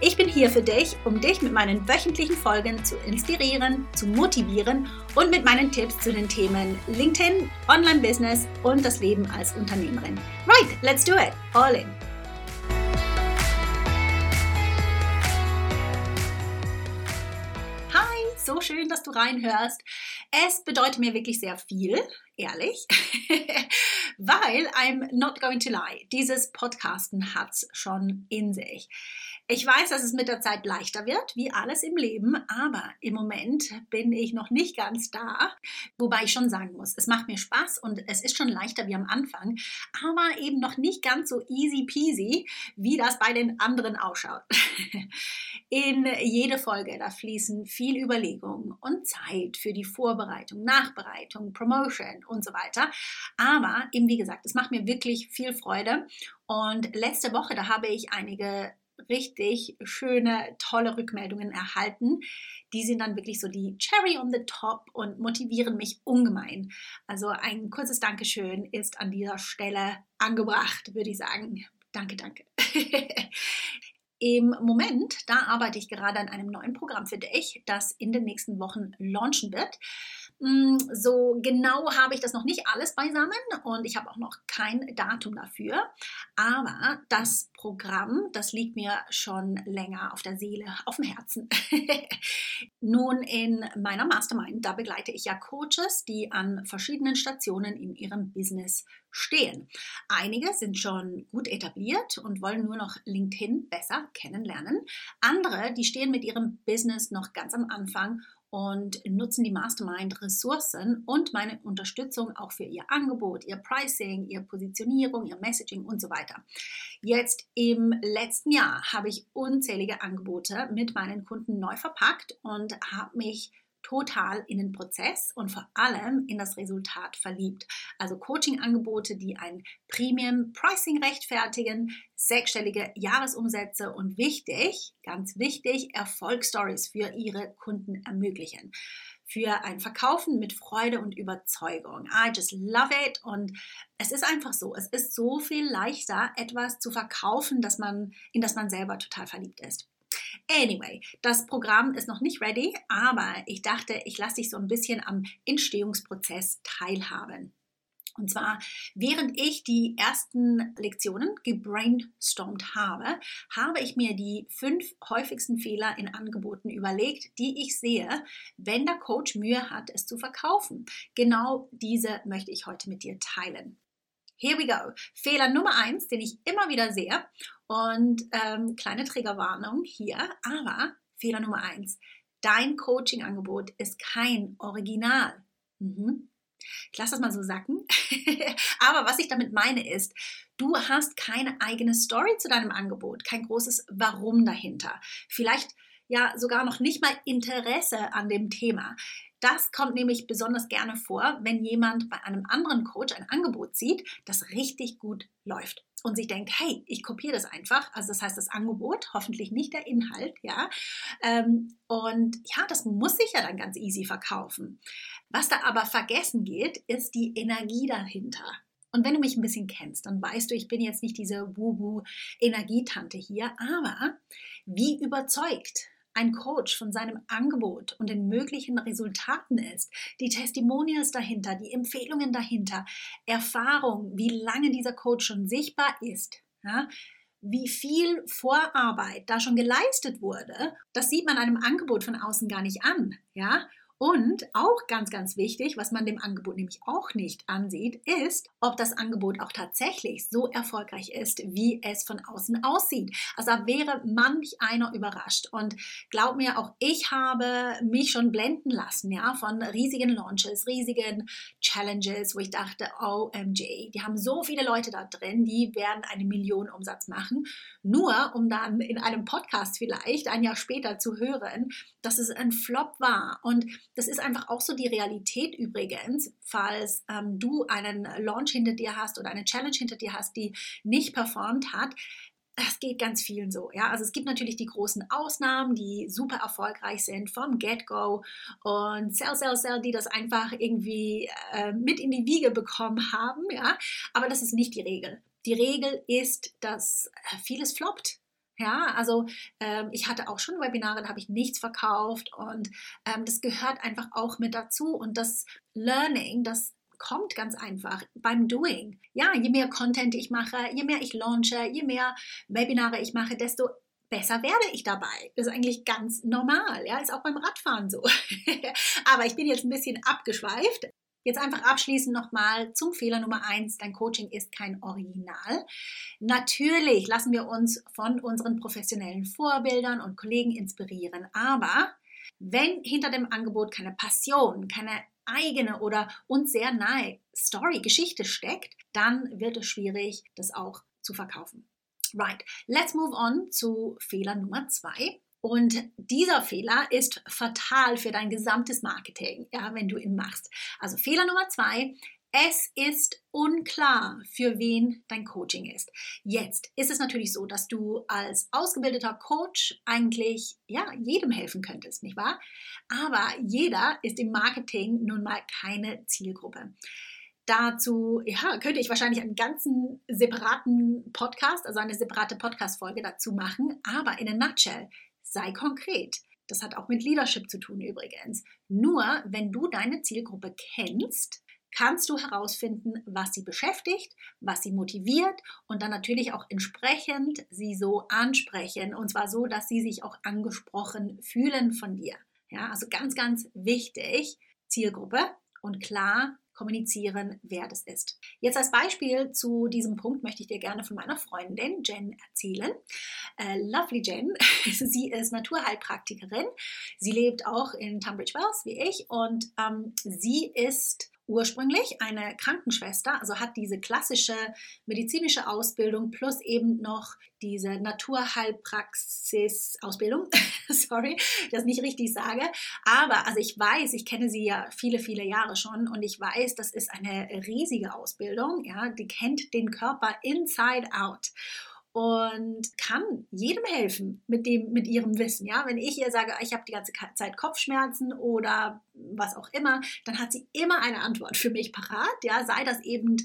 Ich bin hier für dich, um dich mit meinen wöchentlichen Folgen zu inspirieren, zu motivieren und mit meinen Tipps zu den Themen LinkedIn, Online-Business und das Leben als Unternehmerin. Right, let's do it. All in. Hi, so schön, dass du reinhörst. Es bedeutet mir wirklich sehr viel, ehrlich, weil I'm not going to lie. Dieses Podcasten hat es schon in sich. Ich weiß, dass es mit der Zeit leichter wird, wie alles im Leben, aber im Moment bin ich noch nicht ganz da. Wobei ich schon sagen muss, es macht mir Spaß und es ist schon leichter wie am Anfang, aber eben noch nicht ganz so easy peasy, wie das bei den anderen ausschaut. In jede Folge, da fließen viel Überlegung und Zeit für die Vorbereitung, Nachbereitung, Promotion und so weiter. Aber eben wie gesagt, es macht mir wirklich viel Freude. Und letzte Woche, da habe ich einige richtig schöne, tolle Rückmeldungen erhalten. Die sind dann wirklich so die Cherry on the Top und motivieren mich ungemein. Also ein kurzes Dankeschön ist an dieser Stelle angebracht, würde ich sagen. Danke, danke. Im Moment, da arbeite ich gerade an einem neuen Programm für dich, das in den nächsten Wochen launchen wird. Mm, so genau habe ich das noch nicht alles beisammen und ich habe auch noch kein Datum dafür. Aber das Programm, das liegt mir schon länger auf der Seele, auf dem Herzen. Nun, in meiner Mastermind, da begleite ich ja Coaches, die an verschiedenen Stationen in ihrem Business stehen. Einige sind schon gut etabliert und wollen nur noch LinkedIn besser kennenlernen. Andere, die stehen mit ihrem Business noch ganz am Anfang und nutzen die Mastermind-Ressourcen und meine Unterstützung auch für ihr Angebot, ihr Pricing, ihre Positionierung, ihr Messaging und so weiter. Jetzt im letzten Jahr habe ich unzählige Angebote mit meinen Kunden neu verpackt und habe mich total in den Prozess und vor allem in das Resultat verliebt. Also Coaching-Angebote, die ein Premium-Pricing rechtfertigen, sechsstellige Jahresumsätze und wichtig, ganz wichtig, Erfolgsstories für ihre Kunden ermöglichen für ein Verkaufen mit Freude und Überzeugung. I just love it und es ist einfach so, es ist so viel leichter etwas zu verkaufen, dass man in das man selber total verliebt ist. Anyway, das Programm ist noch nicht ready, aber ich dachte, ich lasse dich so ein bisschen am Entstehungsprozess teilhaben. Und zwar, während ich die ersten Lektionen gebrainstormt habe, habe ich mir die fünf häufigsten Fehler in Angeboten überlegt, die ich sehe, wenn der Coach Mühe hat, es zu verkaufen. Genau diese möchte ich heute mit dir teilen. Here we go. Fehler Nummer eins, den ich immer wieder sehe. Und ähm, kleine Triggerwarnung hier. Aber Fehler Nummer eins. Dein Coaching-Angebot ist kein Original. Mhm. Ich lasse das mal so sacken. Aber was ich damit meine ist, du hast keine eigene Story zu deinem Angebot, kein großes Warum dahinter. Vielleicht ja sogar noch nicht mal Interesse an dem Thema. Das kommt nämlich besonders gerne vor, wenn jemand bei einem anderen Coach ein Angebot sieht, das richtig gut läuft und sich denkt, hey, ich kopiere das einfach. Also das heißt, das Angebot, hoffentlich nicht der Inhalt, ja. Ähm, und ja, das muss sich ja dann ganz easy verkaufen. Was da aber vergessen geht, ist die Energie dahinter. Und wenn du mich ein bisschen kennst, dann weißt du, ich bin jetzt nicht diese Wubu-Energietante hier, aber wie überzeugt ein Coach von seinem Angebot und den möglichen Resultaten ist, die Testimonials dahinter, die Empfehlungen dahinter, Erfahrung, wie lange dieser Coach schon sichtbar ist, ja, wie viel Vorarbeit da schon geleistet wurde, das sieht man einem Angebot von außen gar nicht an, ja? Und auch ganz, ganz wichtig, was man dem Angebot nämlich auch nicht ansieht, ist, ob das Angebot auch tatsächlich so erfolgreich ist, wie es von außen aussieht. Also da wäre manch einer überrascht. Und glaub mir, auch ich habe mich schon blenden lassen, ja, von riesigen Launches, riesigen Challenges, wo ich dachte, OMG, die haben so viele Leute da drin, die werden eine Million Umsatz machen. Nur um dann in einem Podcast vielleicht ein Jahr später zu hören, dass es ein Flop war. Und das ist einfach auch so die Realität übrigens, falls ähm, du einen Launch hinter dir hast oder eine Challenge hinter dir hast, die nicht performt hat. Es geht ganz vielen so. Ja? Also es gibt natürlich die großen Ausnahmen, die super erfolgreich sind vom Get-Go und Sell, Sell, Sell, die das einfach irgendwie äh, mit in die Wiege bekommen haben. Ja? Aber das ist nicht die Regel. Die Regel ist, dass äh, vieles floppt. Ja, also ähm, ich hatte auch schon Webinare, da habe ich nichts verkauft und ähm, das gehört einfach auch mit dazu. Und das Learning, das kommt ganz einfach beim Doing. Ja, je mehr Content ich mache, je mehr ich launche, je mehr Webinare ich mache, desto besser werde ich dabei. Das ist eigentlich ganz normal, ja, ist auch beim Radfahren so. Aber ich bin jetzt ein bisschen abgeschweift. Jetzt einfach abschließend nochmal zum Fehler Nummer eins. Dein Coaching ist kein Original. Natürlich lassen wir uns von unseren professionellen Vorbildern und Kollegen inspirieren, aber wenn hinter dem Angebot keine Passion, keine eigene oder uns sehr nahe Story, Geschichte steckt, dann wird es schwierig, das auch zu verkaufen. Right, let's move on zu Fehler Nummer zwei. Und dieser Fehler ist fatal für dein gesamtes Marketing, ja, wenn du ihn machst. Also Fehler Nummer zwei, es ist unklar, für wen dein Coaching ist. Jetzt ist es natürlich so, dass du als ausgebildeter Coach eigentlich ja, jedem helfen könntest, nicht wahr? Aber jeder ist im Marketing nun mal keine Zielgruppe. Dazu ja, könnte ich wahrscheinlich einen ganzen separaten Podcast, also eine separate Podcast-Folge dazu machen. Aber in a nutshell, sei konkret. Das hat auch mit Leadership zu tun übrigens. Nur wenn du deine Zielgruppe kennst, kannst du herausfinden, was sie beschäftigt, was sie motiviert und dann natürlich auch entsprechend sie so ansprechen und zwar so, dass sie sich auch angesprochen fühlen von dir. Ja, also ganz, ganz wichtig, Zielgruppe und klar kommunizieren, wer das ist. Jetzt als Beispiel zu diesem Punkt möchte ich dir gerne von meiner Freundin Jen erzählen. Äh, lovely Jen, sie ist Naturheilpraktikerin. Sie lebt auch in Tunbridge Wells wie ich und ähm, sie ist ursprünglich eine Krankenschwester, also hat diese klassische medizinische Ausbildung plus eben noch diese Naturheilpraxis-Ausbildung. Sorry, das nicht richtig sage. Aber also ich weiß, ich kenne sie ja viele, viele Jahre schon und ich weiß, das ist eine riesige Ausbildung. Ja, die kennt den Körper inside out und kann jedem helfen mit dem mit ihrem Wissen. Ja, wenn ich ihr sage, ich habe die ganze Zeit Kopfschmerzen oder was auch immer, dann hat sie immer eine Antwort für mich parat. Ja, sei das eben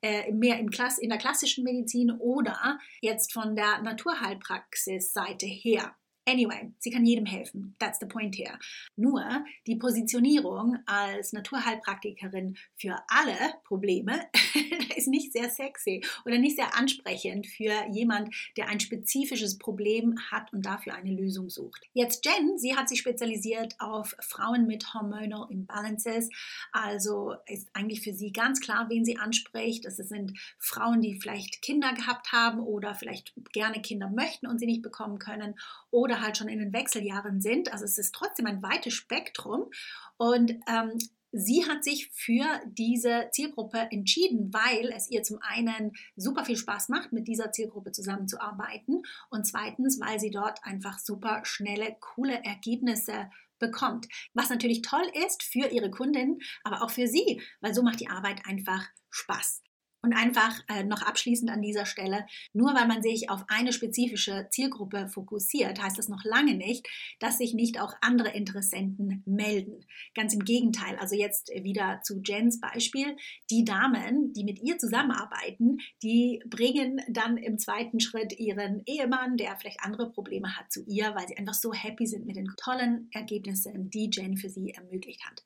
äh, mehr in, Klass in der klassischen Medizin oder jetzt von der Naturheilpraxis-Seite her. Anyway, sie kann jedem helfen. That's the point here. Nur die Positionierung als Naturheilpraktikerin für alle Probleme ist nicht sehr sexy oder nicht sehr ansprechend für jemand, der ein spezifisches Problem hat und dafür eine Lösung sucht. Jetzt Jen, sie hat sich spezialisiert auf Frauen mit Hormonal Imbalances. Also ist eigentlich für sie ganz klar, wen sie anspricht. Es sind Frauen, die vielleicht Kinder gehabt haben oder vielleicht gerne Kinder möchten und sie nicht bekommen können oder halt schon in den Wechseljahren sind. Also es ist trotzdem ein weites Spektrum. Und ähm, sie hat sich für diese Zielgruppe entschieden, weil es ihr zum einen super viel Spaß macht, mit dieser Zielgruppe zusammenzuarbeiten und zweitens, weil sie dort einfach super schnelle, coole Ergebnisse bekommt. Was natürlich toll ist für ihre Kundin, aber auch für sie, weil so macht die Arbeit einfach Spaß. Und einfach äh, noch abschließend an dieser Stelle, nur weil man sich auf eine spezifische Zielgruppe fokussiert, heißt das noch lange nicht, dass sich nicht auch andere Interessenten melden. Ganz im Gegenteil, also jetzt wieder zu Jens Beispiel, die Damen, die mit ihr zusammenarbeiten, die bringen dann im zweiten Schritt ihren Ehemann, der vielleicht andere Probleme hat, zu ihr, weil sie einfach so happy sind mit den tollen Ergebnissen, die Jen für sie ermöglicht hat.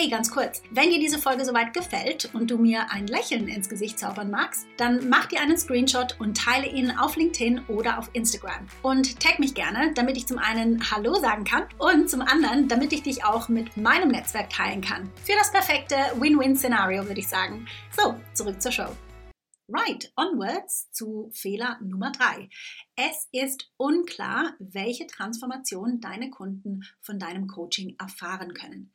Hey, ganz kurz, wenn dir diese Folge soweit gefällt und du mir ein Lächeln ins Gesicht zaubern magst, dann mach dir einen Screenshot und teile ihn auf LinkedIn oder auf Instagram. Und tag mich gerne, damit ich zum einen Hallo sagen kann und zum anderen, damit ich dich auch mit meinem Netzwerk teilen kann. Für das perfekte Win-Win-Szenario, würde ich sagen. So, zurück zur Show. Right, onwards zu Fehler Nummer drei. Es ist unklar, welche Transformation deine Kunden von deinem Coaching erfahren können.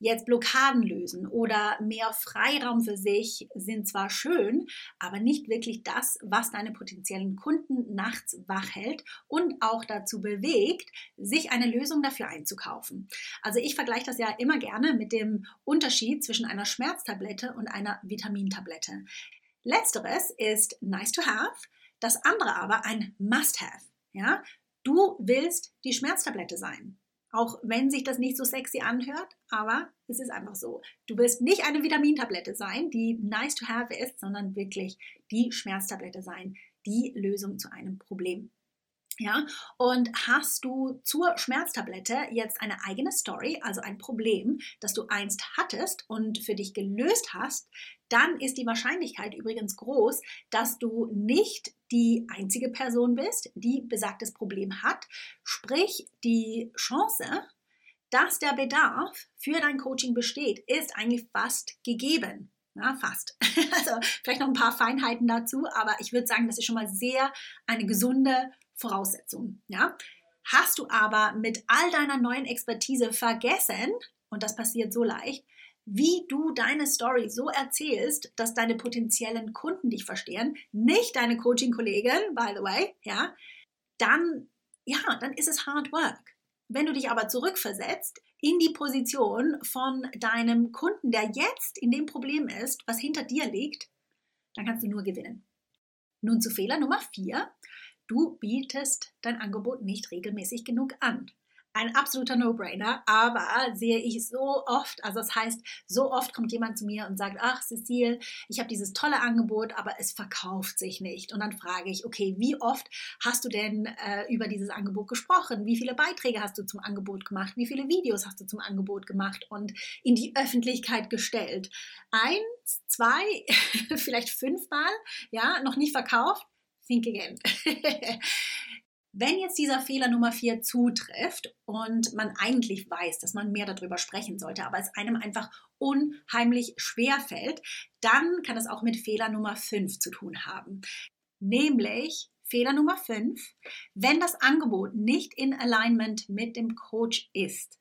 Jetzt Blockaden lösen oder mehr Freiraum für sich sind zwar schön, aber nicht wirklich das, was deine potenziellen Kunden nachts wach hält und auch dazu bewegt, sich eine Lösung dafür einzukaufen. Also ich vergleiche das ja immer gerne mit dem Unterschied zwischen einer Schmerztablette und einer Vitamintablette. Letzteres ist nice to have, das andere aber ein must have. Ja? Du willst die Schmerztablette sein. Auch wenn sich das nicht so sexy anhört, aber es ist einfach so. Du wirst nicht eine Vitamintablette sein, die nice to have ist, sondern wirklich die Schmerztablette sein, die Lösung zu einem Problem. Ja, und hast du zur Schmerztablette jetzt eine eigene Story, also ein Problem, das du einst hattest und für dich gelöst hast, dann ist die Wahrscheinlichkeit übrigens groß, dass du nicht die einzige Person bist, die besagtes Problem hat. Sprich, die Chance, dass der Bedarf für dein Coaching besteht, ist eigentlich fast gegeben. Ja, fast. Also vielleicht noch ein paar Feinheiten dazu, aber ich würde sagen, das ist schon mal sehr eine gesunde Voraussetzung. Ja? Hast du aber mit all deiner neuen Expertise vergessen, und das passiert so leicht, wie du deine Story so erzählst, dass deine potenziellen Kunden dich verstehen, nicht deine Coaching-Kollegin, by the way, ja, dann, ja, dann ist es Hard Work. Wenn du dich aber zurückversetzt in die Position von deinem Kunden, der jetzt in dem Problem ist, was hinter dir liegt, dann kannst du nur gewinnen. Nun zu Fehler Nummer vier. Du bietest dein Angebot nicht regelmäßig genug an ein absoluter No-Brainer, aber sehe ich so oft, also das heißt, so oft kommt jemand zu mir und sagt, ach Cecile, ich habe dieses tolle Angebot, aber es verkauft sich nicht. Und dann frage ich, okay, wie oft hast du denn äh, über dieses Angebot gesprochen? Wie viele Beiträge hast du zum Angebot gemacht? Wie viele Videos hast du zum Angebot gemacht und in die Öffentlichkeit gestellt? Eins, zwei, vielleicht fünfmal, ja, noch nicht verkauft? Think again. Wenn jetzt dieser Fehler Nummer vier zutrifft und man eigentlich weiß, dass man mehr darüber sprechen sollte, aber es einem einfach unheimlich schwer fällt, dann kann es auch mit Fehler Nummer fünf zu tun haben. Nämlich Fehler Nummer fünf, wenn das Angebot nicht in Alignment mit dem Coach ist.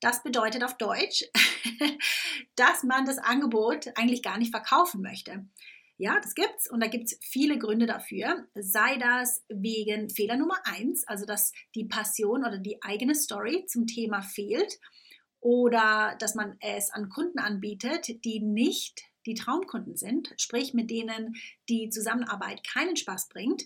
Das bedeutet auf Deutsch, dass man das Angebot eigentlich gar nicht verkaufen möchte. Ja, das gibt's und da gibt es viele Gründe dafür. Sei das wegen Fehler Nummer eins, also dass die Passion oder die eigene Story zum Thema fehlt oder dass man es an Kunden anbietet, die nicht die Traumkunden sind, sprich mit denen die Zusammenarbeit keinen Spaß bringt,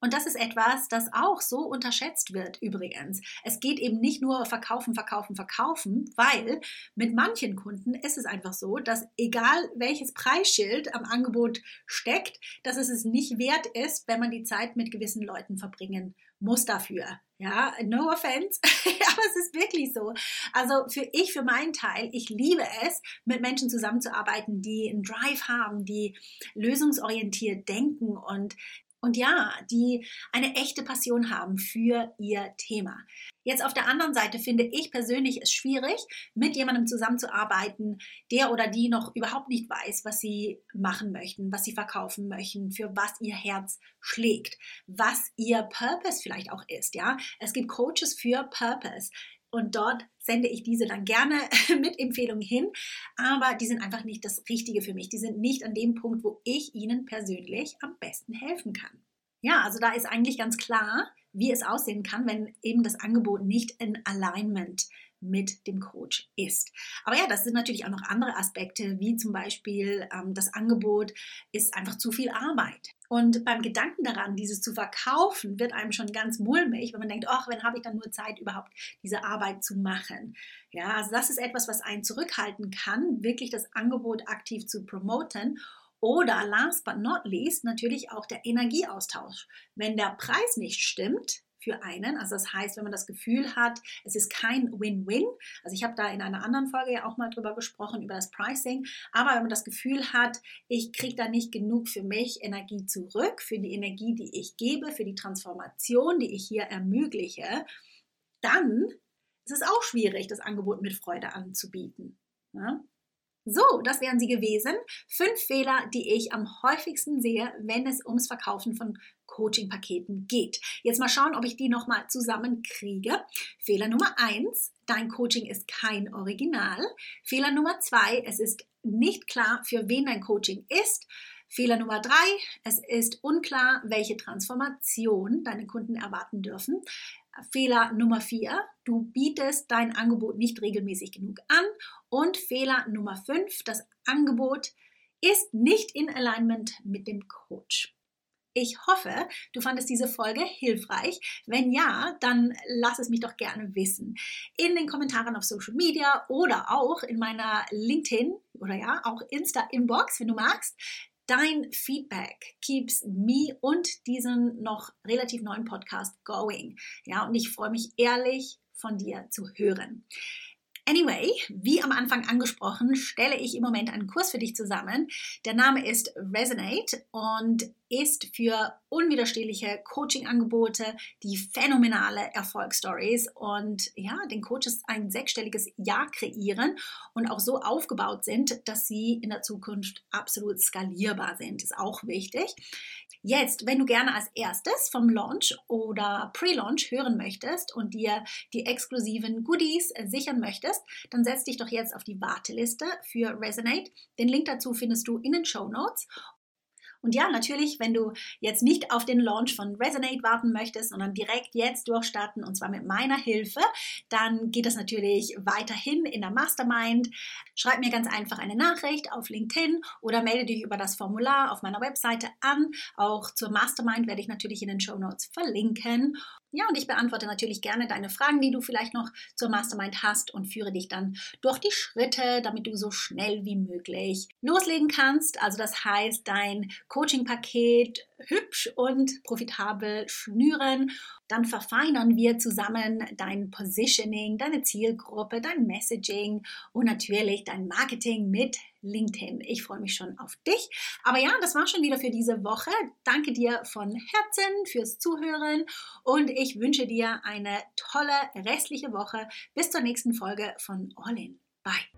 und das ist etwas, das auch so unterschätzt wird übrigens. Es geht eben nicht nur verkaufen, verkaufen, verkaufen, weil mit manchen Kunden ist es einfach so, dass egal welches Preisschild am Angebot steckt, dass es es nicht wert ist, wenn man die Zeit mit gewissen Leuten verbringen muss dafür. Ja, no offense, aber es ist wirklich so. Also für ich, für meinen Teil, ich liebe es, mit Menschen zusammenzuarbeiten, die einen Drive haben, die lösungsorientiert denken und und ja, die eine echte Passion haben für ihr Thema. Jetzt auf der anderen Seite finde ich persönlich es schwierig, mit jemandem zusammenzuarbeiten, der oder die noch überhaupt nicht weiß, was sie machen möchten, was sie verkaufen möchten, für was ihr Herz schlägt, was ihr Purpose vielleicht auch ist. Ja, es gibt Coaches für Purpose und dort sende ich diese dann gerne mit Empfehlungen hin, aber die sind einfach nicht das Richtige für mich. Die sind nicht an dem Punkt, wo ich Ihnen persönlich am besten helfen kann. Ja, also da ist eigentlich ganz klar, wie es aussehen kann, wenn eben das Angebot nicht in Alignment mit dem Coach ist. Aber ja, das sind natürlich auch noch andere Aspekte, wie zum Beispiel ähm, das Angebot ist einfach zu viel Arbeit. Und beim Gedanken daran, dieses zu verkaufen, wird einem schon ganz mulmig, wenn man denkt, ach, wenn habe ich dann nur Zeit, überhaupt diese Arbeit zu machen. Ja, also das ist etwas, was einen zurückhalten kann, wirklich das Angebot aktiv zu promoten. Oder last but not least natürlich auch der Energieaustausch. Wenn der Preis nicht stimmt, für einen. Also das heißt, wenn man das Gefühl hat, es ist kein Win-Win. Also ich habe da in einer anderen Folge ja auch mal drüber gesprochen, über das Pricing. Aber wenn man das Gefühl hat, ich kriege da nicht genug für mich Energie zurück, für die Energie, die ich gebe, für die Transformation, die ich hier ermögliche, dann ist es auch schwierig, das Angebot mit Freude anzubieten. Ja? So, das wären sie gewesen. Fünf Fehler, die ich am häufigsten sehe, wenn es ums Verkaufen von Coaching-Paketen geht. Jetzt mal schauen, ob ich die nochmal zusammenkriege. Fehler Nummer eins, dein Coaching ist kein Original. Fehler Nummer zwei, es ist nicht klar, für wen dein Coaching ist. Fehler Nummer drei, es ist unklar, welche Transformation deine Kunden erwarten dürfen. Fehler Nummer vier, du bietest dein Angebot nicht regelmäßig genug an. Und Fehler Nummer fünf, das Angebot ist nicht in Alignment mit dem Coach. Ich hoffe, du fandest diese Folge hilfreich. Wenn ja, dann lass es mich doch gerne wissen. In den Kommentaren auf Social Media oder auch in meiner LinkedIn oder ja, auch Insta-Inbox, wenn du magst. Dein Feedback keeps me und diesen noch relativ neuen Podcast going. Ja, und ich freue mich ehrlich von dir zu hören. Anyway, wie am Anfang angesprochen, stelle ich im Moment einen Kurs für dich zusammen. Der Name ist Resonate und ist für unwiderstehliche Coaching-Angebote, die phänomenale Erfolgsstories und ja, den Coaches ein sechsstelliges Jahr kreieren und auch so aufgebaut sind, dass sie in der Zukunft absolut skalierbar sind. Ist auch wichtig. Jetzt, wenn du gerne als erstes vom Launch oder Pre-Launch hören möchtest und dir die exklusiven Goodies sichern möchtest, dann setz dich doch jetzt auf die Warteliste für Resonate. Den Link dazu findest du in den Show Notes und ja, natürlich, wenn du jetzt nicht auf den Launch von Resonate warten möchtest, sondern direkt jetzt durchstarten und zwar mit meiner Hilfe, dann geht das natürlich weiterhin in der Mastermind. Schreib mir ganz einfach eine Nachricht auf LinkedIn oder melde dich über das Formular auf meiner Webseite an. Auch zur Mastermind werde ich natürlich in den Show Notes verlinken. Ja, und ich beantworte natürlich gerne deine Fragen, die du vielleicht noch zur Mastermind hast und führe dich dann durch die Schritte, damit du so schnell wie möglich loslegen kannst. Also das heißt, dein Coaching-Paket hübsch und profitabel schnüren. Dann verfeinern wir zusammen dein Positioning, deine Zielgruppe, dein Messaging und natürlich dein Marketing mit LinkedIn. Ich freue mich schon auf dich. Aber ja, das war schon wieder für diese Woche. Danke dir von Herzen fürs Zuhören und ich wünsche dir eine tolle restliche Woche. Bis zur nächsten Folge von All In. Bye.